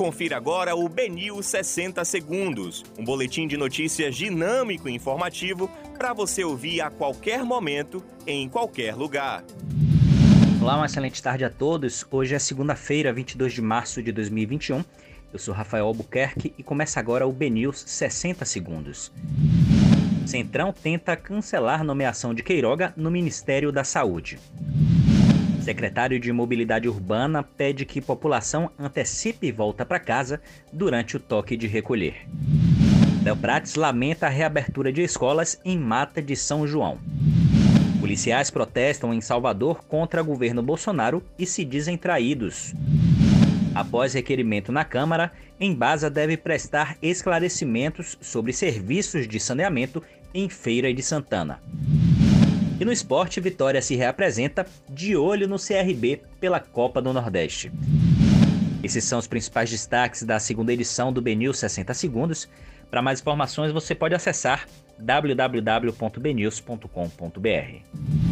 Confira agora o Benil 60 Segundos, um boletim de notícias dinâmico e informativo para você ouvir a qualquer momento, em qualquer lugar. Olá, uma excelente tarde a todos. Hoje é segunda-feira, 22 de março de 2021. Eu sou Rafael Albuquerque e começa agora o BNews 60 Segundos. Centrão tenta cancelar nomeação de Queiroga no Ministério da Saúde. Secretário de Mobilidade Urbana pede que população antecipe volta para casa durante o toque de recolher. Del Prates lamenta a reabertura de escolas em Mata de São João. Policiais protestam em Salvador contra o governo Bolsonaro e se dizem traídos. Após requerimento na Câmara, Embasa deve prestar esclarecimentos sobre serviços de saneamento em Feira de Santana. E no esporte, Vitória se reapresenta de olho no CRB pela Copa do Nordeste. Esses são os principais destaques da segunda edição do BNews 60 Segundos. Para mais informações, você pode acessar www.bnews.com.br.